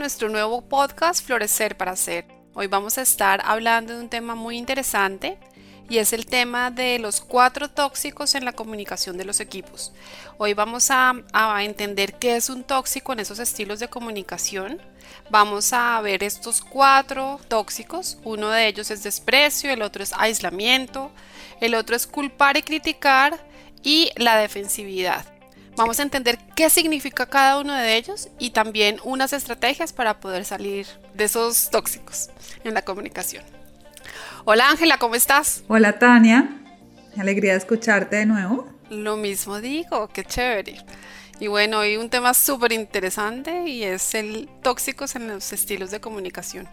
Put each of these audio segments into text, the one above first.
Nuestro nuevo podcast Florecer para Ser. Hoy vamos a estar hablando de un tema muy interesante y es el tema de los cuatro tóxicos en la comunicación de los equipos. Hoy vamos a, a, entender qué es un tóxico en esos estilos de comunicación. Vamos a ver estos cuatro tóxicos. Uno de ellos es desprecio, el otro es aislamiento, el otro es culpar y criticar y la defensividad. Vamos a entender qué significa cada uno de ellos y también unas estrategias para poder salir de esos tóxicos en la comunicación. Hola Ángela, ¿cómo estás? Hola Tania, alegría de escucharte de nuevo. Lo mismo digo, qué chévere. Y bueno, hoy un tema súper interesante y es el tóxicos en los estilos de comunicación.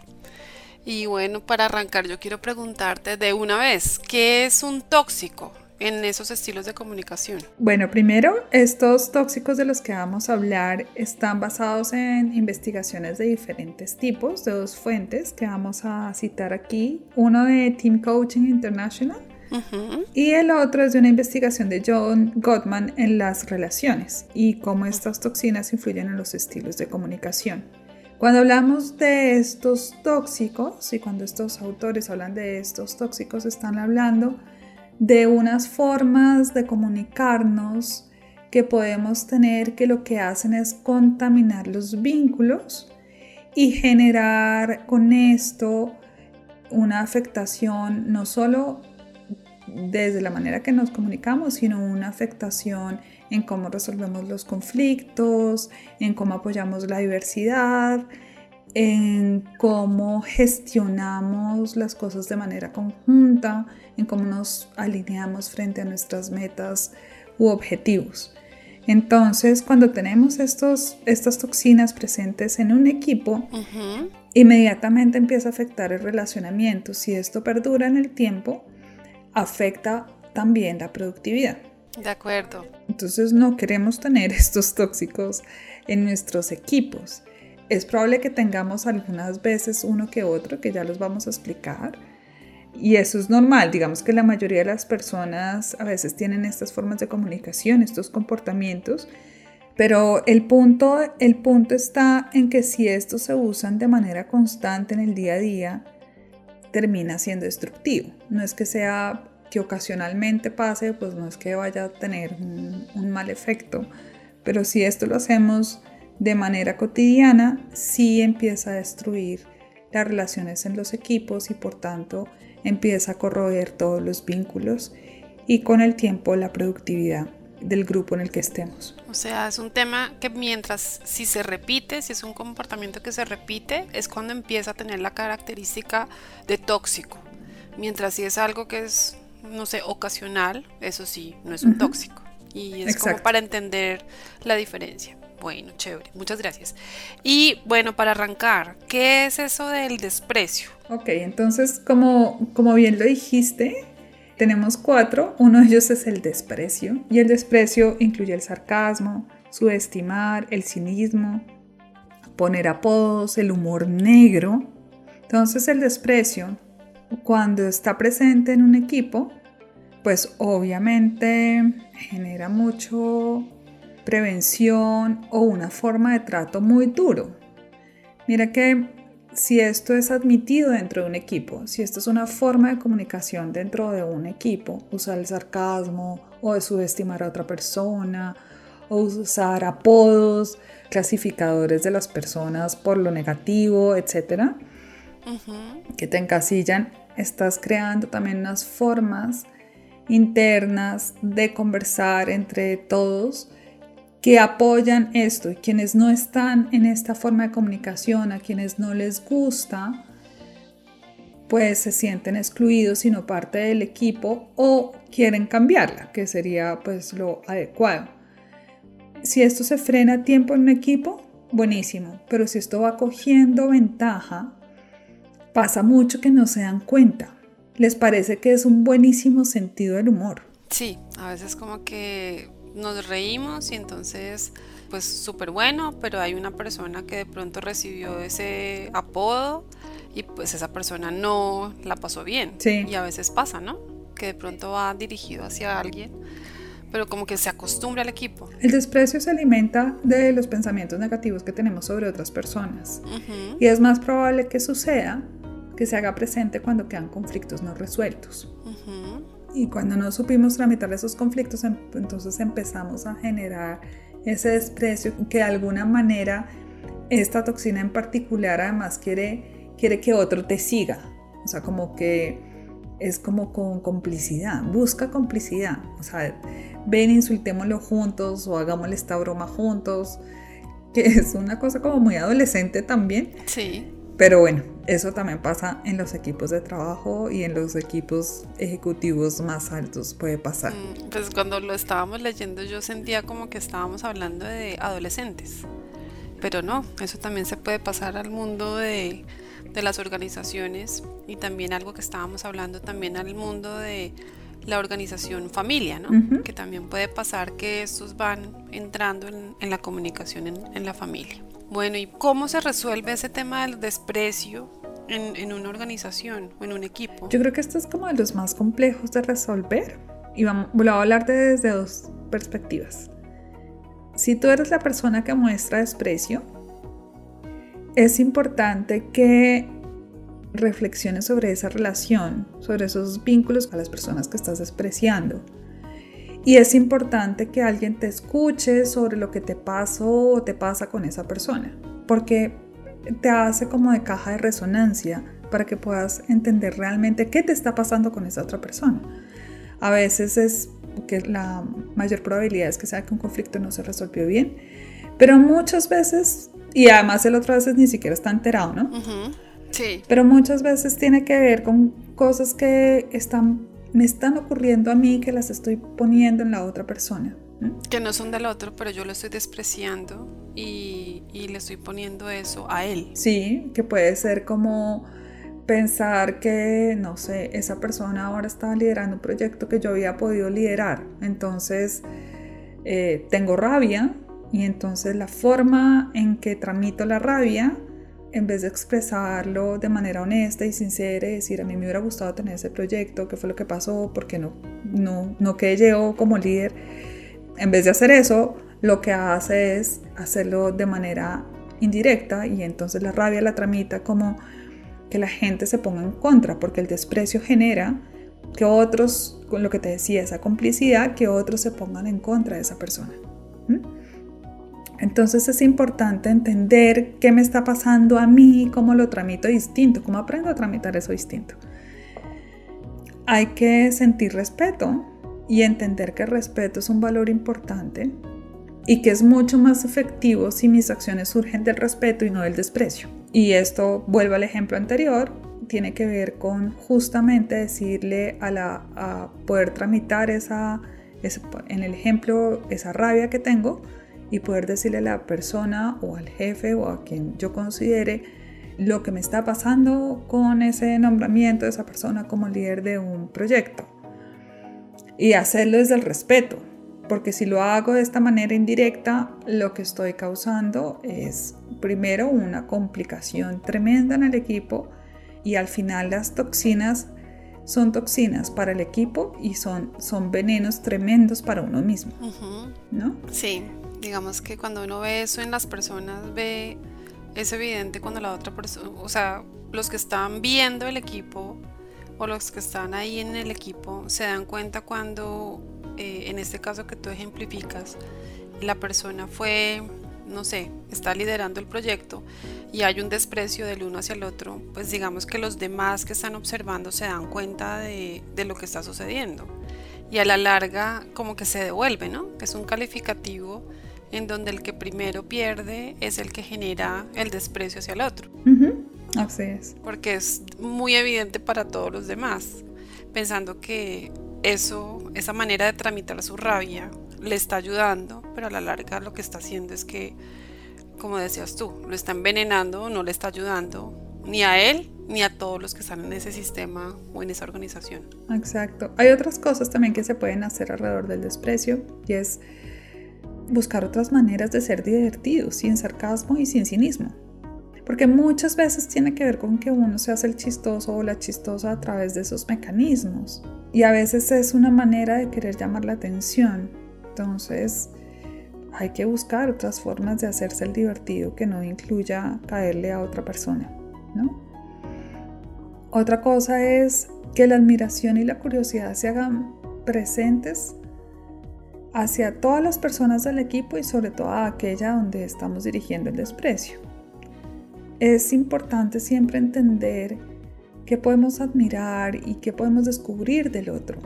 Y bueno, para arrancar yo quiero preguntarte de una vez, ¿qué es un tóxico? En esos estilos de comunicación? Bueno, primero, estos tóxicos de los que vamos a hablar están basados en investigaciones de diferentes tipos, de dos fuentes que vamos a citar aquí. Uno de Team Coaching International y el otro es de una investigación de John Gottman en las relaciones y cómo estas toxinas influyen en los estilos de comunicación. Cuando hablamos de estos tóxicos y cuando estos autores hablan de estos tóxicos, están hablando de unas formas de comunicarnos que podemos tener que lo que hacen es contaminar los vínculos y generar con esto una afectación no solo desde la manera que nos comunicamos, sino una afectación en cómo resolvemos los conflictos, en cómo apoyamos la diversidad, en cómo gestionamos las cosas de manera conjunta, en cómo nos alineamos frente a nuestras metas u objetivos. Entonces, cuando tenemos estos, estas toxinas presentes en un equipo, inmediatamente empieza a afectar el relacionamiento. Si esto perdura en el tiempo, afecta también la productividad. De acuerdo. Entonces, no queremos tener estos tóxicos en nuestros equipos. Es probable que tengamos algunas veces uno que otro, que ya los vamos a explicar. Y eso es normal, digamos que la mayoría de las personas a veces tienen estas formas de comunicación, estos comportamientos, pero el punto, el punto está en que si estos se usan de manera constante en el día a día, termina siendo destructivo. No es que sea que ocasionalmente pase, pues no es que vaya a tener un, un mal efecto, pero si esto lo hacemos de manera cotidiana, sí empieza a destruir las relaciones en los equipos y por tanto empieza a corroer todos los vínculos y con el tiempo la productividad del grupo en el que estemos. O sea, es un tema que mientras si se repite, si es un comportamiento que se repite, es cuando empieza a tener la característica de tóxico. Mientras si es algo que es, no sé, ocasional, eso sí, no es un tóxico. Y es como para entender la diferencia. Bueno, chévere, muchas gracias. Y bueno, para arrancar, ¿qué es eso del desprecio? Ok, entonces, como, como bien lo dijiste, tenemos cuatro. Uno de ellos es el desprecio. Y el desprecio incluye el sarcasmo, subestimar, el cinismo, poner apodos, el humor negro. Entonces, el desprecio, cuando está presente en un equipo, pues obviamente genera mucho prevención o una forma de trato muy duro. Mira que si esto es admitido dentro de un equipo, si esto es una forma de comunicación dentro de un equipo, usar el sarcasmo o subestimar a otra persona o usar apodos, clasificadores de las personas por lo negativo, etcétera, que te encasillan, estás creando también unas formas internas de conversar entre todos que apoyan esto y quienes no están en esta forma de comunicación, a quienes no les gusta, pues se sienten excluidos y no parte del equipo o quieren cambiarla, que sería pues lo adecuado. Si esto se frena a tiempo en un equipo, buenísimo, pero si esto va cogiendo ventaja, pasa mucho que no se dan cuenta. Les parece que es un buenísimo sentido del humor. Sí, a veces como que nos reímos y entonces pues súper bueno, pero hay una persona que de pronto recibió ese apodo y pues esa persona no la pasó bien. Sí. Y a veces pasa, ¿no? Que de pronto va dirigido hacia alguien, pero como que se acostumbra al equipo. El desprecio se alimenta de los pensamientos negativos que tenemos sobre otras personas. Y es más probable que suceda que se haga presente cuando quedan conflictos no resueltos. ujú. Y cuando no supimos tramitar esos conflictos, em- entonces empezamos a generar ese desprecio que de alguna manera esta toxina en particular además quiere, quiere que otro te siga. O sea, como que es como con complicidad, busca complicidad. O sea, ven, insultémoslo juntos o hagámosle esta broma juntos, que es una cosa como muy adolescente también. Sí, Pero bueno, eso también pasa en los equipos de trabajo y en los equipos ejecutivos más altos puede pasar. Mm, Pues cuando lo estábamos leyendo yo sentía como que estábamos hablando de adolescentes, pero no, eso también se puede pasar al mundo de, de las organizaciones y también algo que estábamos hablando también al mundo de la organización familia, ¿no? Que también puede pasar que estos van entrando en, en la comunicación en, en la familia. Bueno, ¿y cómo se resuelve ese tema del desprecio en, una organización o en un equipo? Yo creo que esto es como de los más complejos de resolver y vamos, voy a hablar de desde dos perspectivas. Si tú eres la persona que muestra desprecio, es importante que reflexiones sobre esa relación, sobre esos vínculos con las personas que estás despreciando. Y es importante que alguien te escuche sobre lo que te pasó o te pasa con esa persona, porque te hace como de caja de resonancia para que puedas entender realmente qué te está pasando con esa otra persona. A veces es que la mayor probabilidad es que sea que un conflicto no se resolvió bien, pero muchas veces, y además el otro a veces ni siquiera está enterado, ¿no? Sí, Pero muchas veces tiene que ver con cosas que están, me están ocurriendo a mí que las estoy poniendo en la otra persona. que no son del otro, pero yo lo estoy despreciando y, y le estoy poniendo eso a él. Sí, que puede ser como pensar que, no sé, esa persona ahora está liderando un proyecto que yo había podido liderar. Entonces, eh, tengo rabia y entonces la forma en que tramito la rabia, en vez de expresarlo de manera honesta y sincera y decir, a mí me hubiera gustado tener ese proyecto, qué fue lo que pasó, porque no, no, no quedé yo como líder, en vez de hacer eso, lo que hace es hacerlo de manera indirecta y entonces la rabia la tramita como que la gente se ponga en contra, porque el desprecio genera que otros, con lo que te decía, esa complicidad, que otros se pongan en contra de esa persona. Entonces es importante entender qué me está pasando a mí, cómo lo tramito distinto, cómo aprendo a tramitar eso distinto. Hay que sentir respeto y entender que el respeto es un valor importante y que es mucho más efectivo si mis acciones surgen del respeto y no del desprecio. Y esto, vuelvo al ejemplo anterior, tiene que ver con justamente decirle a, la, a poder tramitar esa, en el ejemplo, esa rabia que tengo y poder decirle a la persona o al jefe o a quien yo considere lo que me está pasando con ese nombramiento de esa persona como líder de un proyecto. Y hacerlo desde el respeto, porque si lo hago de esta manera indirecta, lo que estoy causando es primero una complicación tremenda en el equipo y al final las toxinas son toxinas para el equipo y son, son venenos tremendos para uno mismo, ¿no? Sí, digamos que cuando uno ve eso en las personas, ve, es evidente cuando la otra persona, o sea, los que están viendo el equipo o los que están ahí en el equipo se dan cuenta cuando, eh, en este caso que tú ejemplificas, la persona fue, no sé, está liderando el proyecto y hay un desprecio del uno hacia el otro, pues digamos que los demás que están observando se dan cuenta de, de lo que está sucediendo. Y a la larga como que se devuelve, ¿no? Es un calificativo en donde el que primero pierde es el que genera el desprecio hacia el otro, Así es. porque es muy evidente para todos los demás, pensando que eso, esa manera de tramitar su rabia le está ayudando, pero a la larga lo que está haciendo es que como decías tú, lo está envenenando, no le está ayudando ni a él ni a todos los que están en ese sistema o en esa organización. Exacto. Hay otras cosas también que se pueden hacer alrededor del desprecio y es buscar otras maneras de ser divertidos, sin sarcasmo y sin cinismo. Porque muchas veces tiene que ver con que uno se hace el chistoso o la chistosa a través de esos mecanismos. Y a veces es una manera de querer llamar la atención. Entonces, hay que buscar otras formas de hacerse el divertido que no incluya caerle a otra persona, ¿no? Otra cosa es que la admiración y la curiosidad se hagan presentes hacia todas las personas del equipo y sobre todo a aquella donde estamos dirigiendo el desprecio. Es importante siempre entender qué podemos admirar y qué podemos descubrir del otro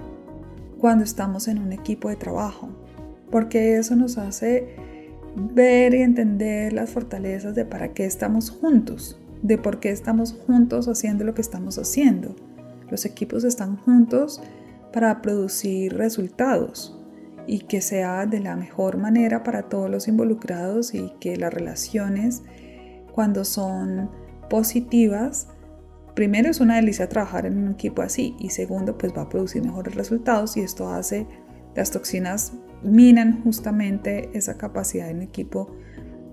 cuando estamos en un equipo de trabajo, porque eso nos hace ver y entender las fortalezas de para qué estamos juntos, de por qué estamos juntos haciendo lo que estamos haciendo. Los equipos están juntos para producir resultados y que sea de la mejor manera para todos los involucrados y que las relaciones cuando son positivas primero es una delicia trabajar en un equipo así y segundo pues va a producir mejores resultados y esto hace las toxinas minan justamente esa capacidad en equipo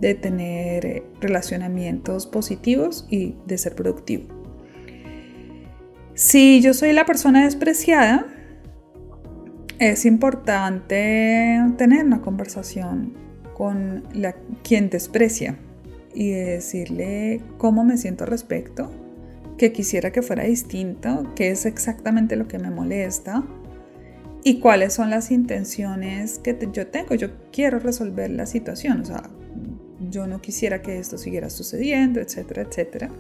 de tener eh, relacionamientos positivos y de ser productivo. Si yo soy la persona despreciada, es importante tener una conversación con la, quien desprecia y decirle cómo me siento respecto, que quisiera que fuera distinto, qué es exactamente lo que me molesta y cuáles son las intenciones que yo tengo. Yo quiero resolver la situación, o sea, yo no quisiera que esto siguiera sucediendo, etcétera, etcétera.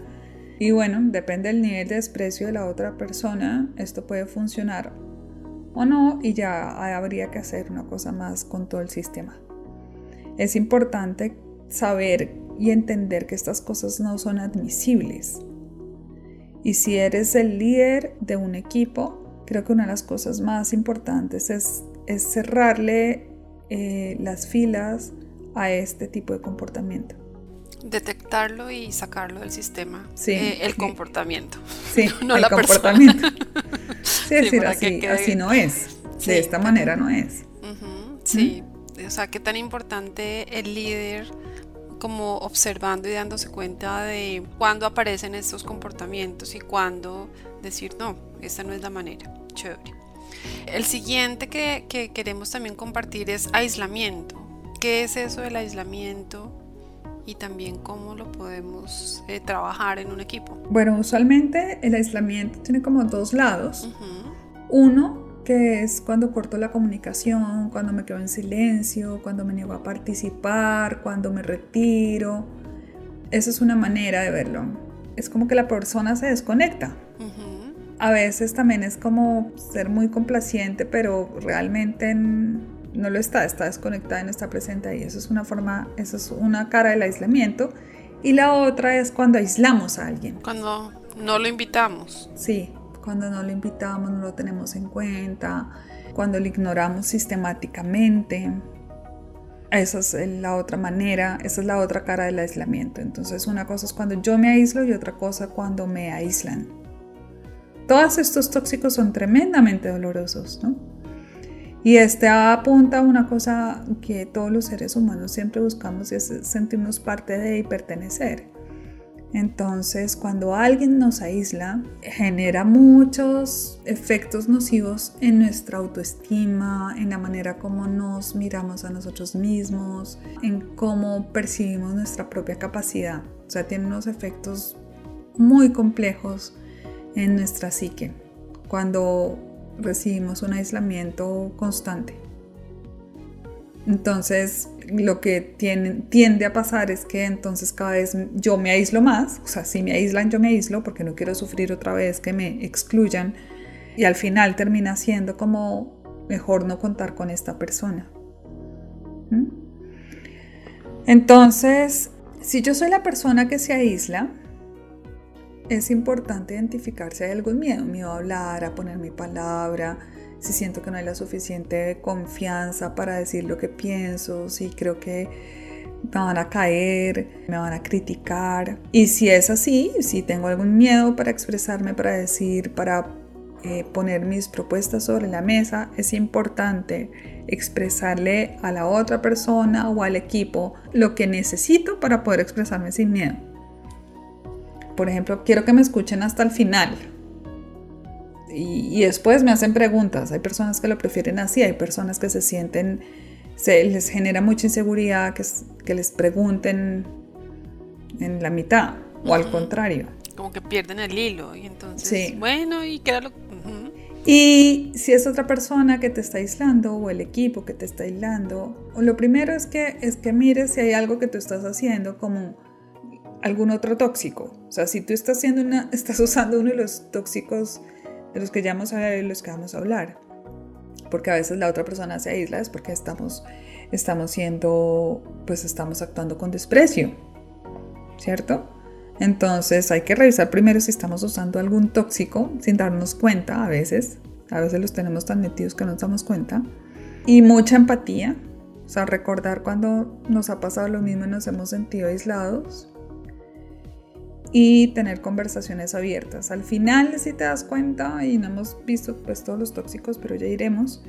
Y bueno, depende del nivel de desprecio de la otra persona, esto puede funcionar o no y ya habría que hacer una cosa más con todo el sistema. Es importante saber y entender que estas cosas no son admisibles. Y si eres el líder de un equipo, creo que una de las cosas más importantes es, cerrarle eh, las filas a este tipo de comportamiento. Detectarlo y sacarlo del sistema. Sí. Eh, el comportamiento. Sí, no el comportamiento. sí, es decir, así, no es. de esta manera no es. Sí. O sea, qué tan importante el líder como observando y dándose cuenta de cuándo aparecen estos comportamientos y cuándo decir, no, esta no es la manera. Chévere. El siguiente que, que queremos también compartir es aislamiento. ¿Qué es eso del aislamiento? Y también cómo lo podemos eh, trabajar en un equipo. Bueno, usualmente el aislamiento tiene como dos lados. Uno, que es cuando corto la comunicación, cuando me quedo en silencio, cuando me niego a participar, cuando me retiro. Esa es una manera de verlo. Es como que la persona se desconecta. A veces también es como ser muy complaciente, pero realmente no lo está, está desconectada y no está presente ahí. Eso es una forma, eso es una cara del aislamiento. Y la otra es cuando aislamos a alguien. Cuando no lo invitamos. Sí, cuando no lo invitamos, no lo tenemos en cuenta, cuando lo ignoramos sistemáticamente. Esa es la otra manera, esa es la otra cara del aislamiento. Entonces una cosa es cuando yo me aíslo y otra cosa cuando me aíslan. Todos estos tóxicos son tremendamente dolorosos, ¿no? Y este apunta a una cosa que todos los seres humanos siempre buscamos y es sentirnos parte de y pertenecer. Entonces, cuando alguien nos aísla, genera muchos efectos nocivos en nuestra autoestima, en la manera como nos miramos a nosotros mismos, en cómo percibimos nuestra propia capacidad. O sea, tiene unos efectos muy complejos en nuestra psique cuando recibimos un aislamiento constante. Entonces, lo que tiende a pasar es que entonces cada vez yo me aíslo más, o sea, si me aíslan, yo me aíslo porque no quiero sufrir otra vez que me excluyan y al final termina siendo como mejor no contar con esta persona. ¿Mm? Entonces, si yo soy la persona que se aísla, es importante identificar si hay algún miedo, miedo a hablar, a poner mi palabra, si siento que no hay la suficiente confianza para decir lo que pienso, si creo que me van a caer, me van a criticar. Y si es así, si tengo algún miedo para expresarme, para decir, para eh, poner mis propuestas sobre la mesa, es importante expresarle a la otra persona o al equipo lo que necesito para poder expresarme sin miedo. Por ejemplo, quiero que me escuchen hasta el final. Y, después me hacen preguntas. Hay personas que lo prefieren así, hay personas que se sienten, se les genera mucha inseguridad que, que les pregunten en la mitad o al contrario. Como que pierden el hilo y entonces, bueno, y lo y si es otra persona que te está aislando o el equipo que te está aislando, lo primero es que, es que mires si hay algo que tú estás haciendo como algún otro tóxico. O sea, si tú estás, haciendo una, estás usando uno de los tóxicos de los que ya los que vamos a hablar, porque a veces la otra persona se aísla es porque estamos, estamos siendo, pues estamos actuando con desprecio, ¿cierto? Entonces hay que revisar primero si estamos usando algún tóxico sin darnos cuenta a veces. A veces los tenemos tan metidos que no nos damos cuenta. Y mucha empatía. O sea, recordar cuando nos ha pasado lo mismo y nos hemos sentido aislados. Y tener conversaciones abiertas. Al final, si te das cuenta, y no hemos visto pues todos los tóxicos, pero ya iremos,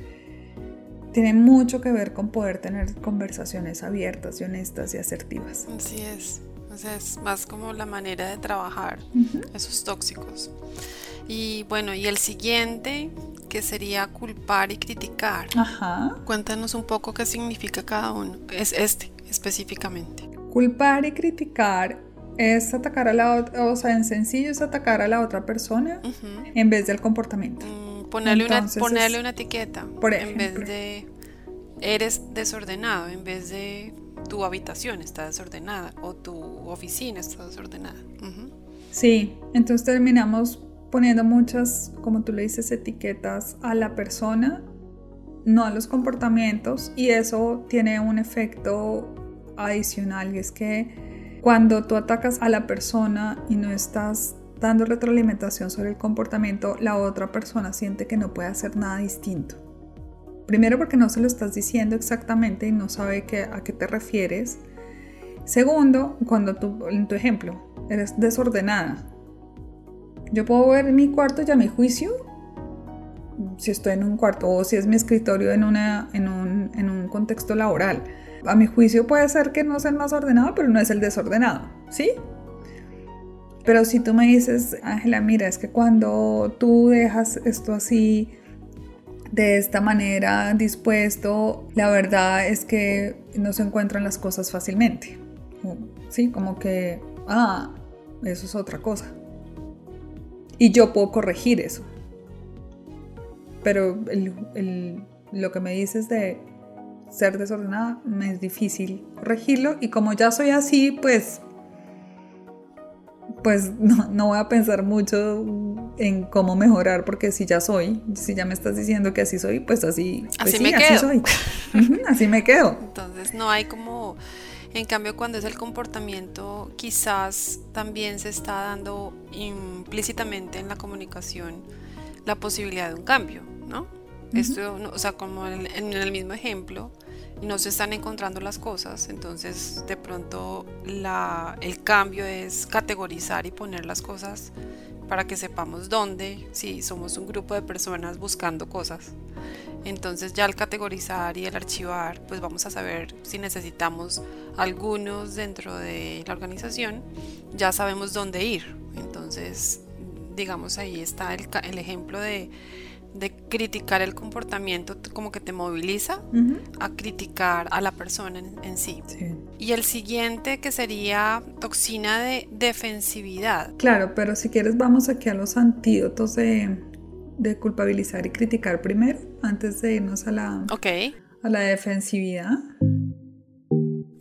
tiene mucho que ver con poder tener conversaciones abiertas y honestas y asertivas. Así es. O sea, es más como la manera de trabajar esos tóxicos. Y bueno, y el siguiente, que sería culpar y criticar. Ajá. Cuéntanos un poco qué significa cada uno. Es este específicamente. Culpar y criticar es atacar a la otra, o sea, en sencillo es atacar a la otra persona en vez del comportamiento. Mm, ponerle, una, ponerle una etiqueta. Por en vez de eres desordenado, en vez de tu habitación está desordenada o tu oficina está desordenada. Sí, entonces terminamos poniendo muchas, como tú le dices, etiquetas a la persona, no a los comportamientos, y eso tiene un efecto adicional, y es que cuando tú atacas a la persona y no estás dando retroalimentación sobre el comportamiento, la otra persona siente que no puede hacer nada distinto. Primero porque no se lo estás diciendo exactamente y no sabe a qué te refieres. Segundo, cuando tú, en tu ejemplo, eres desordenada. Yo puedo ver mi cuarto y a mi juicio, si estoy en un cuarto o si es mi escritorio en, una, en, un, en un contexto laboral. A mi juicio puede ser que no sea el más ordenado, pero no es el desordenado, ¿sí? Pero si tú me dices, Ángela, mira, es que cuando tú dejas esto así, de esta manera dispuesto, la verdad es que no se encuentran las cosas fácilmente. Sí, como que, ah, eso es otra cosa. Y yo puedo corregir eso. Pero lo que me dices de ser desordenada me es difícil corregirlo y como ya soy así, pues pues no, voy a pensar mucho en cómo mejorar, porque si ya soy, si ya me estás diciendo que así soy, pues así, pues así me quedo. soy. así me quedo. Entonces no hay como, en cambio cuando es el comportamiento, quizás también se está dando implícitamente en la comunicación la posibilidad de un cambio, ¿no? Esto, o sea, como en el mismo ejemplo, no se están encontrando las cosas, entonces de pronto el cambio es categorizar y poner las cosas para que sepamos dónde, si somos un grupo de personas buscando cosas. Entonces ya al categorizar y el archivar, pues vamos a saber si necesitamos algunos dentro de la organización, ya sabemos dónde ir. Entonces, digamos, ahí está el ejemplo de de criticar el comportamiento como que te moviliza a criticar a la persona en, sí. Y el siguiente que sería toxina de defensividad. Claro, pero si quieres vamos aquí a los antídotos de, de culpabilizar y criticar primero, antes de irnos a la, a la defensividad.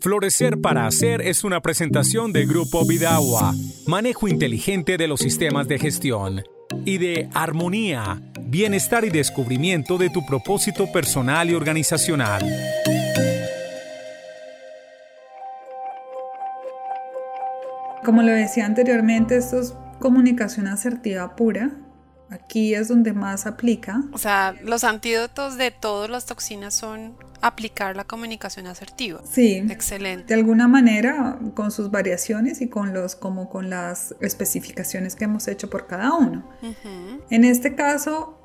Florecer para Hacer es una presentación de Grupo Vidagua, manejo inteligente de los sistemas de gestión, y de Armonía bienestar y descubrimiento de tu propósito personal y organizacional. Como lo decía anteriormente, esto es comunicación asertiva pura Aquí es donde más aplica. O sea, los antídotos de todas las toxinas son aplicar la comunicación asertiva. Sí. Excelente. De alguna manera, con sus variaciones y con los, como con las especificaciones que hemos hecho por cada uno. En este caso,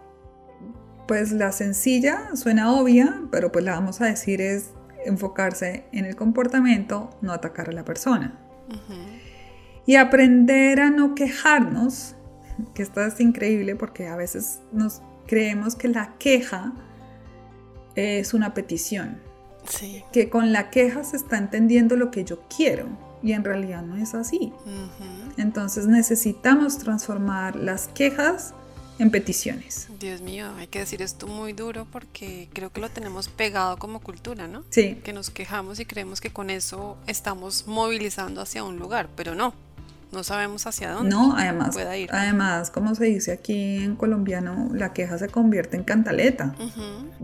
pues la sencilla suena obvia, pero pues la vamos a decir es enfocarse en el comportamiento, no atacar a la persona. Y aprender a no quejarnos, que esto es increíble porque a veces nos creemos que la queja es una petición. Sí. Que con la queja se está entendiendo lo que yo quiero y en realidad no es así. Entonces necesitamos transformar las quejas en peticiones. Dios mío, hay que decir esto muy duro porque creo que lo tenemos pegado como cultura, ¿no? Sí. Que nos quejamos y creemos que con eso estamos movilizando hacia un lugar, pero no. No sabemos hacia dónde. No, además, pueda ir. además, como se dice aquí en colombiano, la queja se convierte en cantaleta.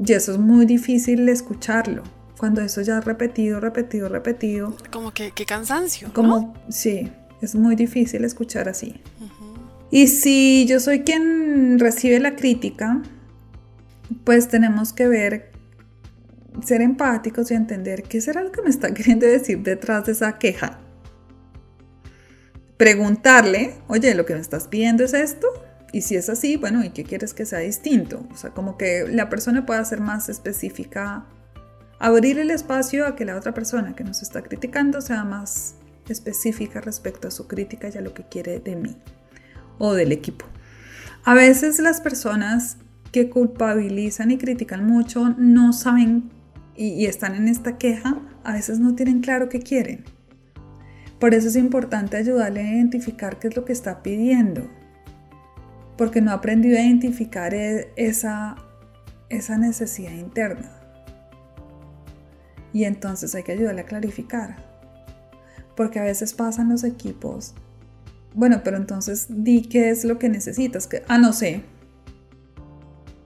Y eso es muy difícil escucharlo. Cuando eso ya es repetido, repetido, repetido. Como que qué cansancio. Como, sí, es muy difícil escuchar así. Y si yo soy quien recibe la crítica, pues tenemos que ver, ser empáticos y entender qué será lo que me está queriendo decir detrás de esa queja preguntarle, oye, lo que me estás pidiendo es esto. Y si es así, bueno, ¿y qué quieres que sea distinto? O sea, como que la persona pueda ser más específica, abrir el espacio a que la otra persona que nos está criticando sea más específica respecto a su crítica y a lo que quiere de mí o del equipo. A veces las personas que culpabilizan y critican mucho no saben y, y están en esta queja, a veces no tienen claro qué quieren. Por eso es importante ayudarle a identificar qué es lo que está pidiendo, porque no ha aprendido a identificar e, esa, esa necesidad interna. Y entonces hay que ayudarle a clarificar, porque a veces pasan los equipos, bueno, pero entonces di qué es lo que necesitas, que, ah, no sé.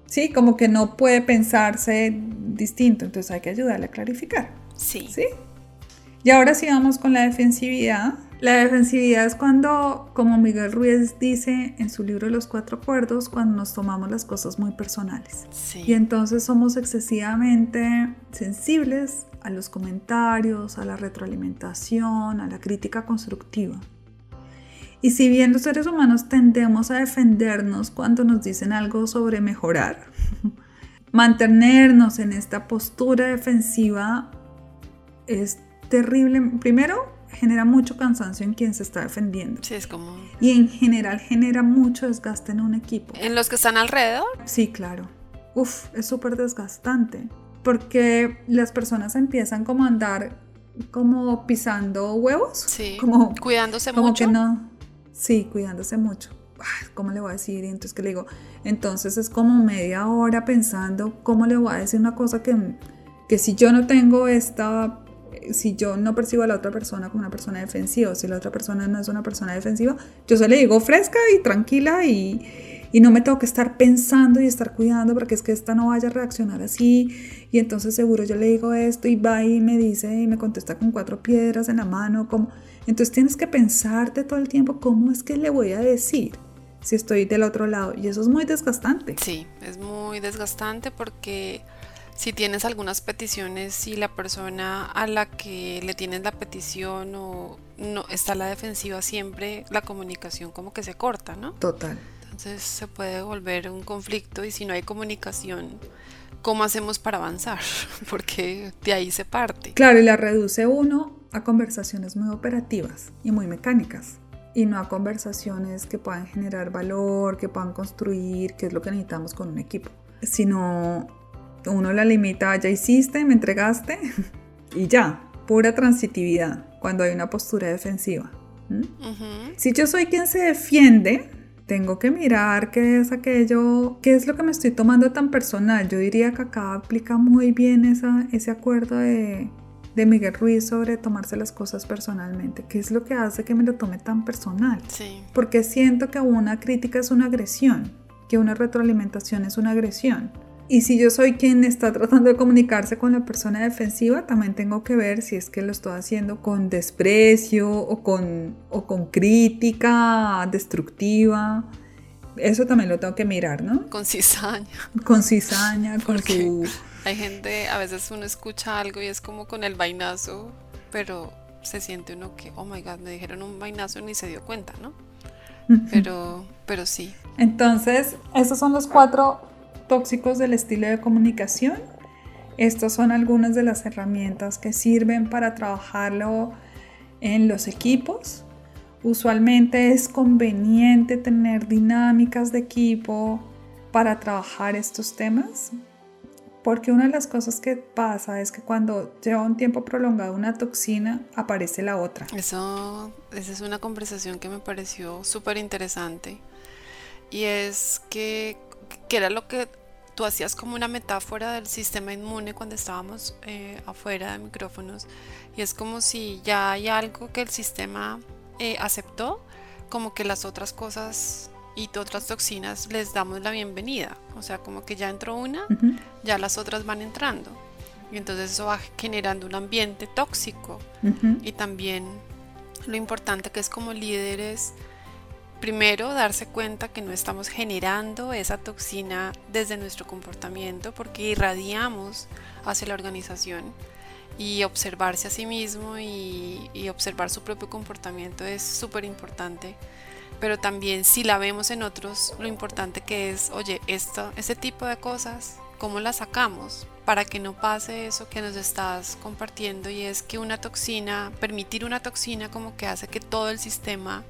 Sí, como que no puede pensarse distinto, entonces hay que ayudarle a clarificar. Sí. ¿Sí? Y ahora sí vamos con la defensividad. La defensividad es cuando, como Miguel Ruiz dice en su libro Los Cuatro Acuerdos, cuando nos tomamos las cosas muy personales. Sí. Y entonces somos excesivamente sensibles a los comentarios, a la retroalimentación, a la crítica constructiva. Y si bien los seres humanos tendemos a defendernos cuando nos dicen algo sobre mejorar, mantenernos en esta postura defensiva es terrible. Primero, genera mucho cansancio en quien se está defendiendo. Sí, es como... Y en general genera mucho desgaste en un equipo. ¿En los que están alrededor? Sí, claro. Uf, es súper desgastante. Porque las personas empiezan como a andar como pisando huevos. Sí. Como, cuidándose como mucho. que no. Sí, cuidándose mucho. Ay, ¿Cómo le voy a decir? Y entonces, ¿qué le digo? Entonces es como media hora pensando cómo le voy a decir una cosa que, que si yo no tengo esta si yo no percibo a la otra persona como una persona defensiva, si la otra persona no es una persona defensiva, yo se le digo fresca y tranquila y, y, no me tengo que estar pensando y estar cuidando porque es que esta no vaya a reaccionar así y entonces seguro yo le digo esto y va y me dice y me contesta con cuatro piedras en la mano, como entonces tienes que pensarte todo el tiempo cómo es que le voy a decir si estoy del otro lado y eso es muy desgastante. Sí, es muy desgastante porque si tienes algunas peticiones y la persona a la que le tienes la petición o no está a la defensiva siempre, la comunicación como que se corta, ¿no? Total. Entonces se puede volver un conflicto y si no hay comunicación, ¿cómo hacemos para avanzar? Porque de ahí se parte. Claro, y la reduce uno a conversaciones muy operativas y muy mecánicas y no a conversaciones que puedan generar valor, que puedan construir, que es lo que necesitamos con un equipo, sino uno la limita, ya hiciste, me entregaste y ya, pura transitividad cuando hay una postura defensiva. ¿Mm? Uh -huh. Si yo soy quien se defiende, tengo que mirar qué es aquello, qué es lo que me estoy tomando tan personal. Yo diría que acá aplica muy bien esa, ese acuerdo de, de Miguel Ruiz sobre tomarse las cosas personalmente. ¿Qué es lo que hace que me lo tome tan personal? Sí. Porque siento que una crítica es una agresión, que una retroalimentación es una agresión. Y si yo soy quien está tratando de comunicarse con la persona defensiva, también tengo que ver si es que lo estoy haciendo con desprecio o con, o con crítica destructiva. eso también lo tengo que mirar, ¿no? Con cizaña. Con cizaña, con su... Hay gente, a veces uno escucha algo y es como con el vainazo, pero se siente uno que, oh my god, me dijeron un vainazo y ni se dio cuenta, ¿no? Pero, pero sí. Entonces, esos son los cuatro tóxicos del estilo de comunicación. Estas son algunas de las herramientas que sirven para trabajarlo en los equipos. Usualmente es conveniente tener dinámicas de equipo para trabajar estos temas, porque una de las cosas que pasa es que cuando lleva un tiempo prolongado una toxina, aparece la otra. Eso, esa es una conversación que me pareció súper interesante. Y es que, que era lo que tú hacías como una metáfora del sistema inmune cuando estábamos eh, afuera de micrófonos y es como si ya hay algo que el sistema eh, aceptó, como que las otras cosas y otras toxinas les damos la bienvenida, o sea, como que ya entró una, ya las otras van entrando y entonces eso va generando un ambiente tóxico. Y también lo importante que es como líderes Primero, darse cuenta que no estamos generando esa toxina desde nuestro comportamiento porque irradiamos hacia la organización y observarse a sí mismo y, observar su propio comportamiento es súper importante. Pero también si la vemos en otros, lo importante que es, oye, esto, este tipo de cosas, ¿cómo las sacamos? Para que no pase eso que nos estás compartiendo y es que una toxina, permitir una toxina como que hace que todo el sistema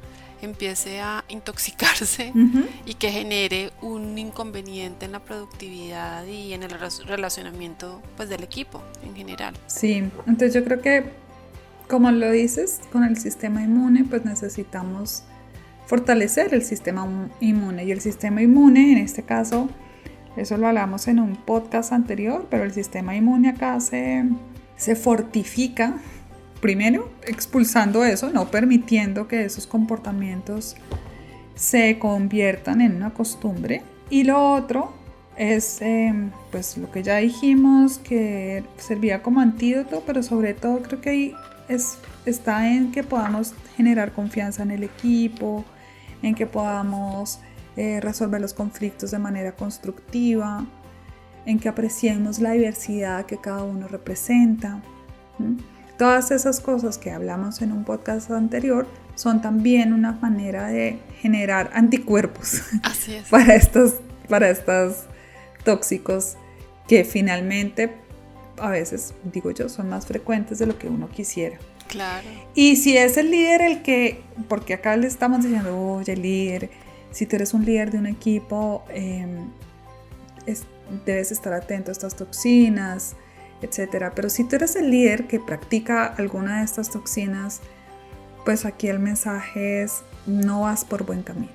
empiece a intoxicarse y que genere un inconveniente en la productividad y en el relacionamiento pues del equipo en general. Sí, entonces yo creo que como lo dices, con el sistema inmune pues necesitamos fortalecer el sistema inmune y el sistema inmune en este caso eso lo hablamos en un podcast anterior, pero el sistema inmune acá se, se fortifica primero, expulsando eso, no permitiendo que esos comportamientos se conviertan en una costumbre. Y lo otro es, em, pues lo que ya dijimos, que servía como antídoto, pero sobre todo creo que ahí es, está en que podamos generar confianza en el equipo, en que podamos eh, resolver los conflictos de manera constructiva, en que apreciemos la diversidad que cada uno representa. Todas esas cosas que hablamos en un podcast anterior son también una manera de generar anticuerpos para estos, para estos tóxicos que finalmente a veces, digo yo, son más frecuentes de lo que uno quisiera. Claro. Y si es el líder el que, porque acá le estamos diciendo, oye, líder, si tú eres un líder de un equipo, em, debes estar atento a estas toxinas, etcétera. Pero si tú eres el líder que practica alguna de estas toxinas, pues aquí el mensaje es no vas por buen camino.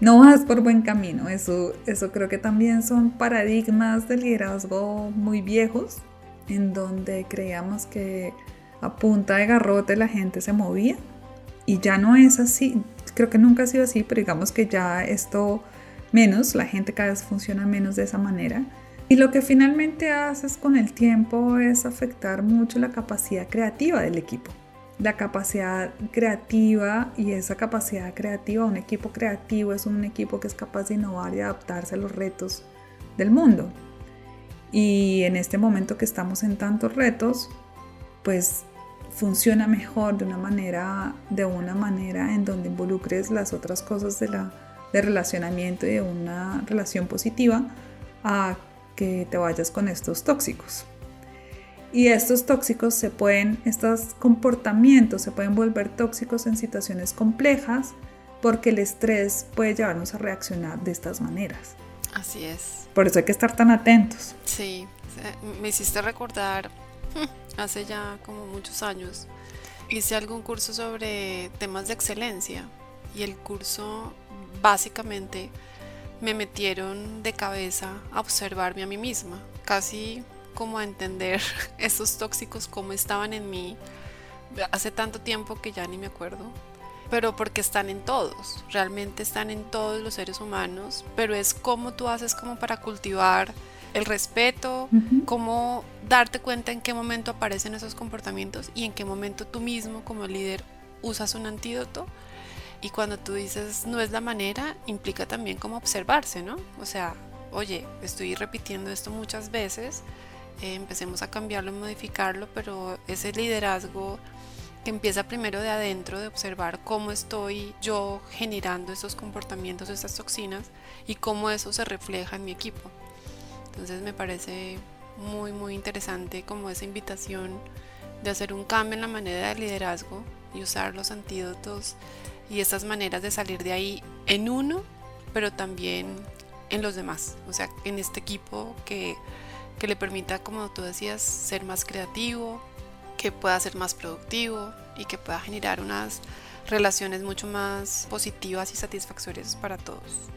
No vas por buen camino. Eso, eso creo que también son paradigmas de liderazgo muy viejos, en donde creíamos que a punta de garrote la gente se movía. Y ya no es así. Creo que nunca ha sido así, pero digamos que ya esto menos, la gente cada vez funciona menos de esa manera. Y lo que finalmente haces con el tiempo es afectar mucho la capacidad creativa del equipo. La capacidad creativa y esa capacidad creativa, un equipo creativo es un equipo que es capaz de innovar y adaptarse a los retos del mundo. Y en este momento que estamos en tantos retos, pues funciona mejor de una manera, de una manera en donde involucres las otras cosas de, la, de relacionamiento y de una relación positiva a que te vayas con estos tóxicos. Y estos tóxicos se pueden, estos comportamientos se pueden volver tóxicos en situaciones complejas porque el estrés puede llevarnos a reaccionar de estas maneras. Así es. Por eso hay que estar tan atentos. Sí, me hiciste recordar hace ya como muchos años. Hice algún curso sobre temas de excelencia y el curso básicamente me metieron de cabeza a observarme a mí misma, casi como a entender esos tóxicos como estaban en mí hace tanto tiempo que ya ni me acuerdo, pero porque están en todos, realmente están en todos los seres humanos, pero es como tú haces como para cultivar el respeto, cómo darte cuenta en qué momento aparecen esos comportamientos y en qué momento tú mismo como líder usas un antídoto Y cuando tú dices no es la manera, implica también como observarse, ¿no? O sea, oye, estoy repitiendo esto muchas veces, eh, empecemos a cambiarlo, modificarlo, pero ese liderazgo que empieza primero de adentro, de observar cómo estoy yo generando esos comportamientos, esas toxinas y cómo eso se refleja en mi equipo. Entonces me parece muy, muy interesante como esa invitación de hacer un cambio en la manera de liderazgo y usar los antídotos y estas maneras de salir de ahí en uno, pero también en los demás, o sea, en este equipo que, que le permita, como tú decías, ser más creativo, que pueda ser más productivo y que pueda generar unas relaciones mucho más positivas y satisfactorias para todos.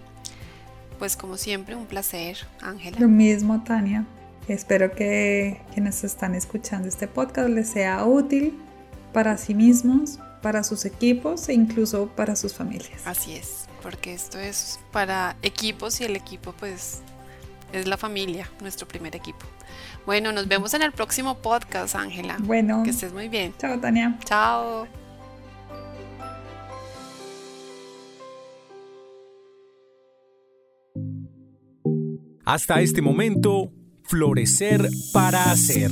Pues como siempre, un placer, Ángela. Lo mismo, Tania. Espero que quienes están escuchando este podcast les sea útil para sí mismos, para sus equipos e incluso para sus familias. Así es, porque esto es para equipos y el equipo pues es la familia, nuestro primer equipo. Bueno, nos vemos en el próximo podcast, Ángela. Bueno. Que estés muy bien. Chao, Tania. Chao. Hasta este momento, Florecer para Hacer.